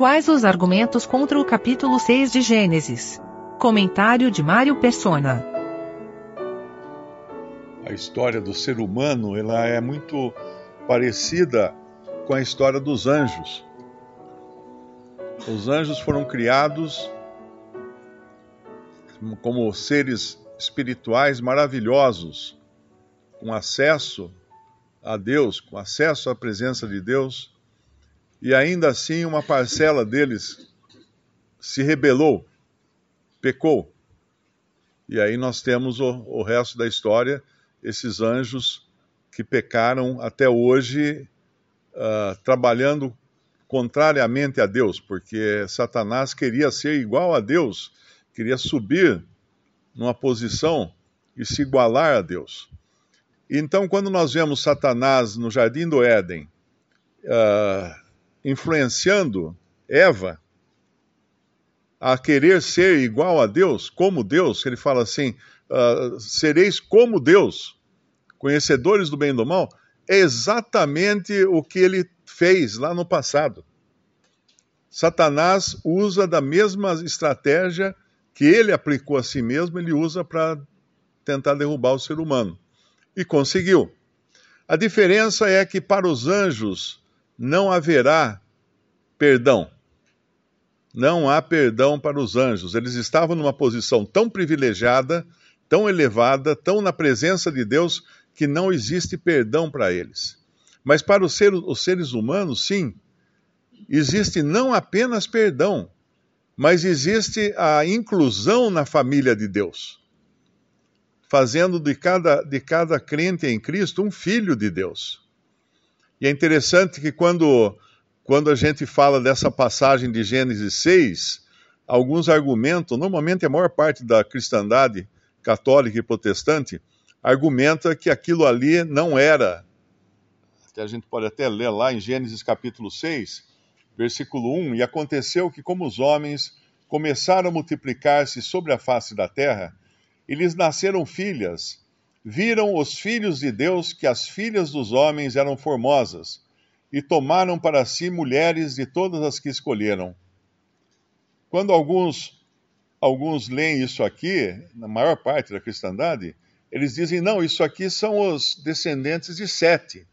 Quais os argumentos contra o capítulo 6 de Gênesis? Comentário de Mário Persona. A história do ser humano ela é muito parecida com a história dos anjos. Os anjos foram criados como seres espirituais maravilhosos, com acesso a Deus, com acesso à presença de Deus, e ainda assim uma parcela deles se rebelou, pecou. E aí nós temos o, o resto da história, esses anjos que pecaram até hoje, uh, trabalhando contrariamente a Deus, porque Satanás queria ser igual a Deus, queria subir numa posição e se igualar a Deus. Então, quando nós vemos Satanás no jardim do Éden, uh, influenciando Eva a querer ser igual a Deus, como Deus, ele fala assim: uh, sereis como Deus, conhecedores do bem e do mal, é exatamente o que ele fez lá no passado. Satanás usa da mesma estratégia que ele aplicou a si mesmo, ele usa para tentar derrubar o ser humano. E conseguiu. A diferença é que para os anjos não haverá perdão. Não há perdão para os anjos. Eles estavam numa posição tão privilegiada, tão elevada, tão na presença de Deus, que não existe perdão para eles. Mas para os seres, os seres humanos, sim, existe não apenas perdão, mas existe a inclusão na família de Deus, fazendo de cada, de cada crente em Cristo um filho de Deus. E é interessante que quando, quando a gente fala dessa passagem de Gênesis 6, alguns argumentam, normalmente a maior parte da cristandade católica e protestante, argumenta que aquilo ali não era, que a gente pode até ler lá em Gênesis capítulo 6, versículo 1: E aconteceu que, como os homens começaram a multiplicar-se sobre a face da terra, e lhes nasceram filhas, viram os filhos de Deus que as filhas dos homens eram formosas, e tomaram para si mulheres de todas as que escolheram. Quando alguns alguns leem isso aqui, na maior parte da cristandade, eles dizem: não, isso aqui são os descendentes de Sete.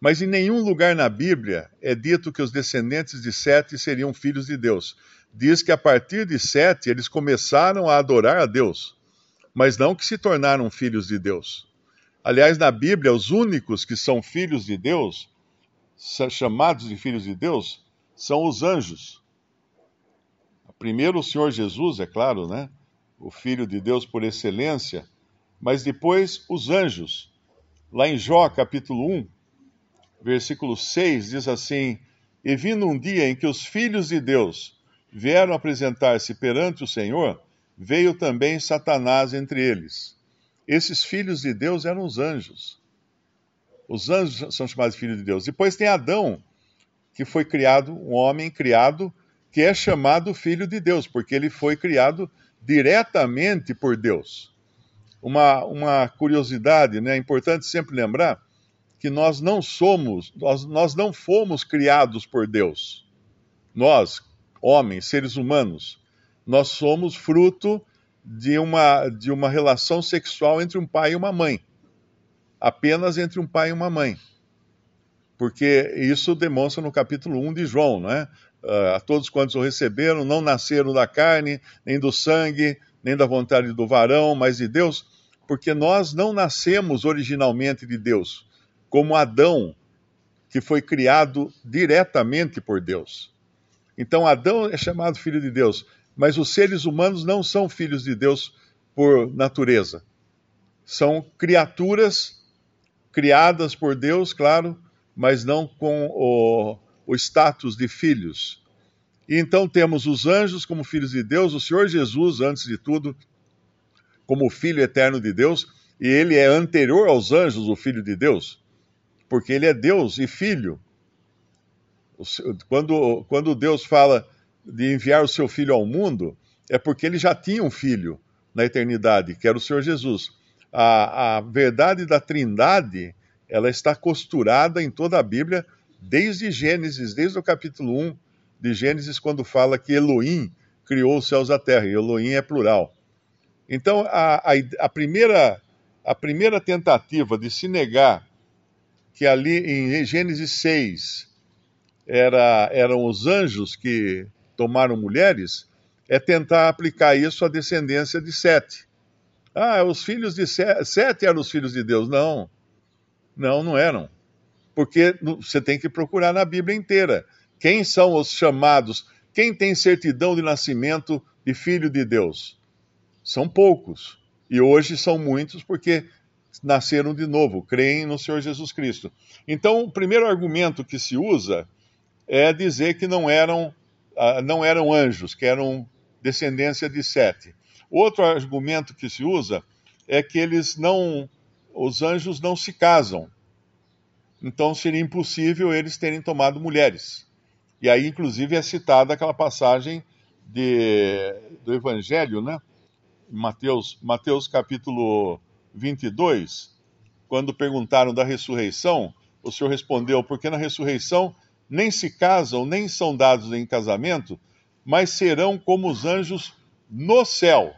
Mas em nenhum lugar na Bíblia é dito que os descendentes de Sete seriam filhos de Deus. Diz que a partir de Sete eles começaram a adorar a Deus, mas não que se tornaram filhos de Deus. Aliás, na Bíblia, os únicos que são filhos de Deus, chamados de filhos de Deus, são os anjos. Primeiro o Senhor Jesus, é claro, né? O Filho de Deus por excelência, mas depois os anjos. Lá em Jó, capítulo 1, versículo 6, diz assim: E vindo um dia em que os filhos de Deus vieram apresentar-se perante o Senhor, veio também Satanás entre eles. Esses filhos de Deus eram os anjos. Os anjos são chamados filhos de Deus. Depois tem Adão, que foi criado, um homem criado, que é chamado filho de Deus, porque ele foi criado diretamente por Deus. Uma, uma curiosidade, né? é importante sempre lembrar que nós não somos, nós, nós não fomos criados por Deus. Nós, homens, seres humanos, nós somos fruto de uma, de uma relação sexual entre um pai e uma mãe. Apenas entre um pai e uma mãe. Porque isso demonstra no capítulo 1 de João, não é? Uh, a todos quantos o receberam, não nasceram da carne, nem do sangue, nem da vontade do varão, mas de Deus, porque nós não nascemos originalmente de Deus como Adão, que foi criado diretamente por Deus. Então, Adão é chamado filho de Deus, mas os seres humanos não são filhos de Deus por natureza. São criaturas criadas por Deus, claro, mas não com o, o status de filhos. E então temos os anjos como filhos de Deus, o Senhor Jesus, antes de tudo, como Filho eterno de Deus, e ele é anterior aos anjos, o Filho de Deus porque ele é Deus e filho. Quando, quando Deus fala de enviar o seu filho ao mundo, é porque ele já tinha um filho na eternidade, que era o Senhor Jesus. A, a verdade da Trindade, ela está costurada em toda a Bíblia, desde Gênesis, desde o capítulo 1 de Gênesis quando fala que Elohim criou os céus e a terra, e Elohim é plural. Então, a, a, a, primeira, a primeira tentativa de se negar que ali em Gênesis 6 era, eram os anjos que tomaram mulheres, é tentar aplicar isso à descendência de Sete. Ah, os filhos de Sete, Sete eram os filhos de Deus. Não, não, não eram. Porque você tem que procurar na Bíblia inteira. Quem são os chamados? Quem tem certidão de nascimento de filho de Deus? São poucos. E hoje são muitos porque nasceram de novo, creem no Senhor Jesus Cristo. Então, o primeiro argumento que se usa é dizer que não eram, uh, não eram anjos, que eram descendência de Sete. Outro argumento que se usa é que eles não, os anjos não se casam. Então seria impossível eles terem tomado mulheres. E aí, inclusive, é citada aquela passagem de, do Evangelho, né? Mateus, Mateus capítulo 22, quando perguntaram da ressurreição, o Senhor respondeu: porque na ressurreição nem se casam, nem são dados em casamento, mas serão como os anjos no céu.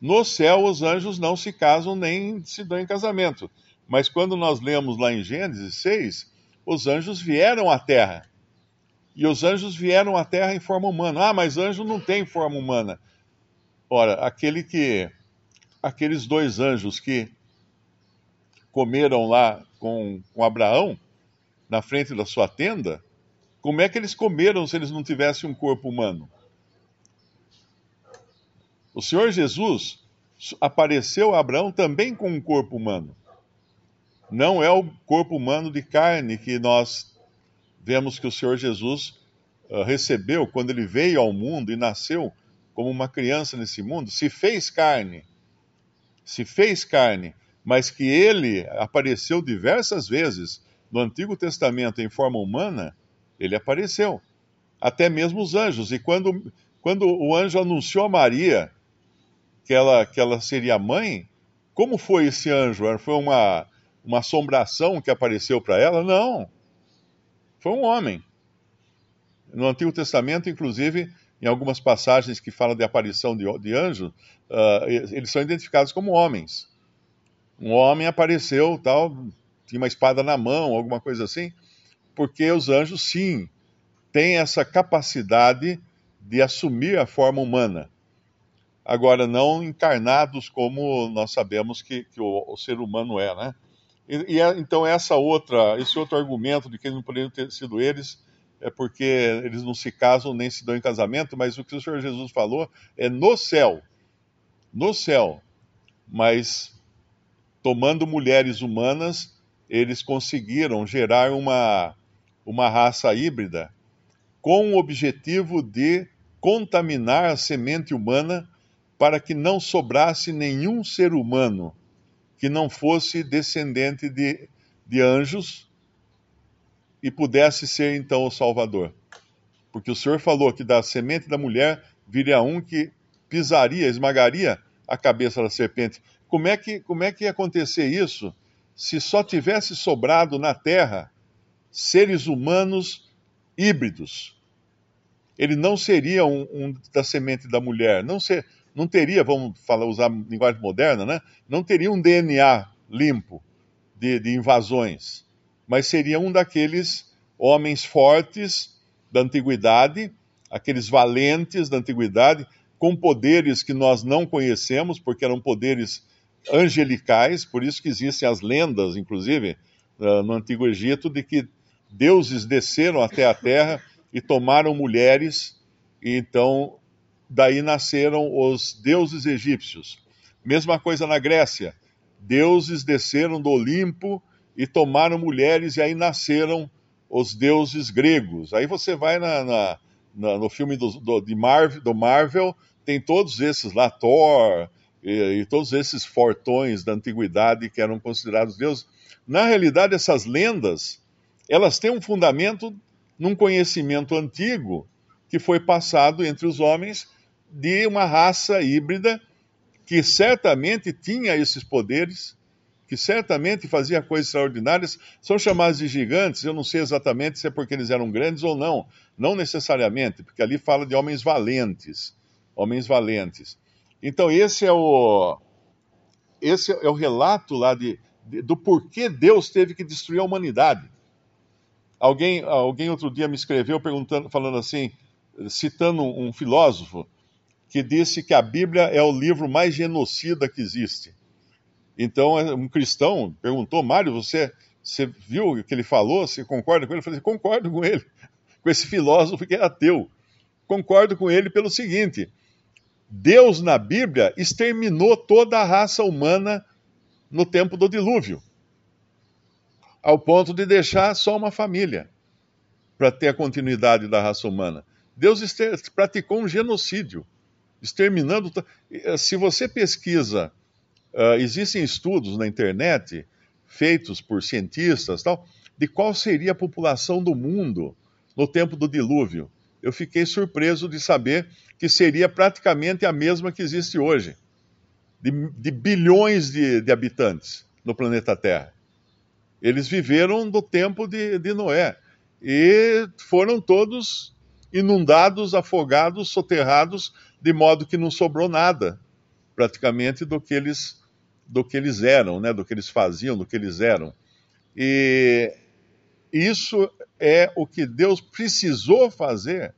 No céu, os anjos não se casam nem se dão em casamento. Mas quando nós lemos lá em Gênesis 6, os anjos vieram à terra. E os anjos vieram à terra em forma humana. Ah, mas anjo não tem forma humana. Ora, aquele que aqueles dois anjos que comeram lá com, com Abraão, na frente da sua tenda, como é que eles comeram se eles não tivessem um corpo humano? O Senhor Jesus apareceu a Abraão também com um corpo humano. Não é o corpo humano de carne que nós vemos que o Senhor Jesus uh, recebeu quando ele veio ao mundo e nasceu como uma criança nesse mundo, se fez carne se fez carne, mas que ele apareceu diversas vezes no Antigo Testamento em forma humana, ele apareceu. Até mesmo os anjos. E quando, quando o anjo anunciou a Maria que ela, que ela seria mãe, como foi esse anjo? Foi uma, uma assombração que apareceu para ela? Não. Foi um homem. No Antigo Testamento, inclusive, em algumas passagens que falam de aparição de, de anjos, uh, eles são identificados como homens. Um homem apareceu, tal, tinha uma espada na mão, alguma coisa assim, porque os anjos, sim, têm essa capacidade de assumir a forma humana. Agora, não encarnados como nós sabemos que, que o, o, ser humano é, né? E, e é, então essa outra, esse outro argumento de que não poderiam ter sido eles é porque eles não se casam nem se dão em casamento, mas o que o Senhor Jesus falou é no céu. No céu. Mas tomando mulheres humanas, eles conseguiram gerar uma, uma raça híbrida com o objetivo de contaminar a semente humana para que não sobrasse nenhum ser humano que não fosse descendente de, de anjos e pudesse ser então o Salvador. Porque o Senhor falou que da semente da mulher viria um que pisaria, esmagaria a cabeça da serpente. Como é que, como é que ia acontecer isso se só tivesse sobrado na terra seres humanos híbridos? Ele não seria um, um da semente da mulher, não, ser, não teria, vamos falar, usar linguagem moderna, né? não teria um DNA limpo de, de invasões mas seria um daqueles homens fortes da antiguidade, aqueles valentes da antiguidade, com poderes que nós não conhecemos, porque eram poderes angelicais, por isso que existem as lendas, inclusive, ah, no Antigo Egito, de que deuses desceram até a terra e tomaram mulheres, e então daí nasceram os deuses egípcios. Mesma coisa na Grécia. Deuses desceram do Olimpo e tomaram mulheres, e aí nasceram os deuses gregos. Aí você vai na, na, na, no filme do, do, Marvel, do Marvel, tem todos esses lá, Thor, e, e, todos esses fortões da antiguidade que eram considerados deuses. Na realidade, essas lendas, elas têm um fundamento num conhecimento antigo que foi passado entre os homens de uma raça híbrida que certamente tinha esses poderes que certamente fazia coisas extraordinárias, são chamados de gigantes. Eu não sei exatamente se é porque eles eram grandes ou não. Não necessariamente, porque ali fala de homens valentes. Homens valentes. Então, esse é o, esse é o relato lá de, de, do porquê Deus teve que destruir a humanidade. Alguém, alguém outro dia me escreveu perguntando, falando assim, citando um filósofo que disse que a Bíblia é o livro mais genocida que existe. Então, um cristão perguntou, Mário, você, você viu o que ele falou? Você concorda com ele? Eu falei, concordo com ele, com esse filósofo que é ateu. Concordo com ele pelo seguinte: Deus na Bíblia exterminou toda a raça humana no tempo do dilúvio, ao ponto de deixar só uma família para ter a continuidade da raça humana. Deus praticou um genocídio, exterminando. Se você pesquisa Uh, existem estudos na internet feitos por cientistas tal, de qual seria a população do mundo no tempo do dilúvio. Eu fiquei surpreso de saber que seria praticamente a mesma que existe hoje, de, de bilhões de, de, habitantes no planeta Terra. Eles viveram do tempo de, de Noé e foram todos inundados, afogados, soterrados, de modo que não sobrou nada, praticamente, do que eles do que eles eram, né, do que eles faziam, do que eles eram. E isso é o que Deus precisou fazer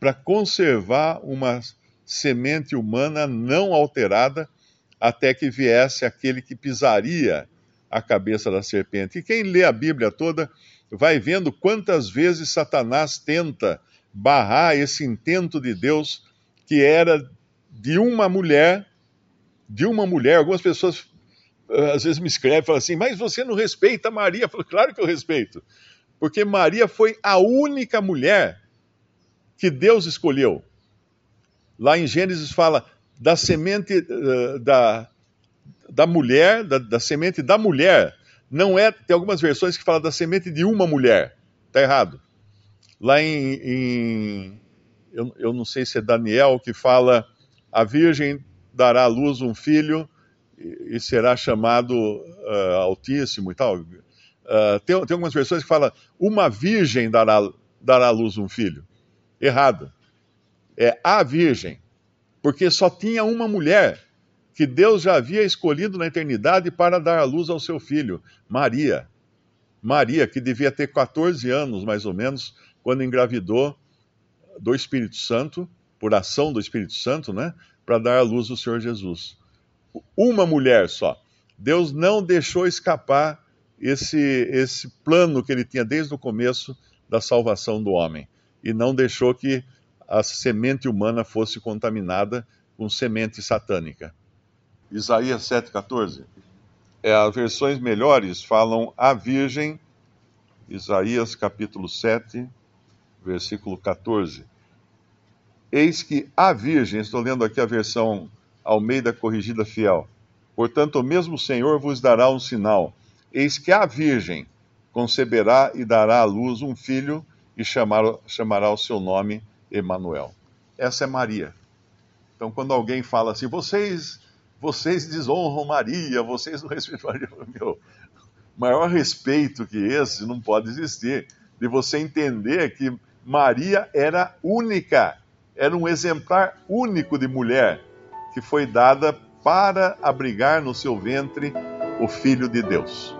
para conservar uma semente humana não alterada até que viesse aquele que pisaria a cabeça da serpente. E quem lê a Bíblia toda vai vendo quantas vezes Satanás tenta barrar esse intento de Deus que era de uma mulher de uma mulher. Algumas pessoas eh, às vezes me escrevem e falam assim, mas você não respeita Maria? Eu falo, claro que eu respeito. Porque Maria foi a única mulher que Deus escolheu. Lá em Gênesis fala da semente uh, da, da mulher, da, da, semente da mulher. Não é, tem algumas versões que falam da semente de uma mulher. Está errado. Lá em, em eu, eu não sei se é Daniel que fala a virgem dará à luz um filho e, e será chamado uh, Altíssimo e tal. Uh, tem, tem algumas versões que falam uma virgem dará, dará à luz um filho. Errado. É a virgem. Porque só tinha uma mulher que Deus já havia escolhido na eternidade para dar à luz ao seu filho, Maria. Maria, que devia ter 14 anos, mais ou menos, quando engravidou do Espírito Santo, por ação do Espírito Santo, né? para dar à luz o Senhor Jesus. Uma mulher só. Deus não deixou escapar esse, esse plano que ele tinha desde o começo da salvação do homem. E não deixou que a semente humana fosse contaminada com semente satânica. Isaías 7,14. É, as versões melhores falam a Virgem, Isaías capítulo 7, versículo 14. Eis que a Virgem, estou lendo aqui a versão Almeida Corrigida Fiel. Portanto, o mesmo Senhor vos dará um sinal. Eis que a Virgem conceberá e dará à luz um filho e chamar, chamará o seu nome Emanuel. Essa é Maria. Então, quando alguém fala assim, vocês, vocês desonram Maria, vocês não respeitam Maria, meu, maior respeito que esse não pode existir. De você entender que Maria era única era um exemplar único de mulher que foi dada para abrigar no seu ventre o Filho de Deus.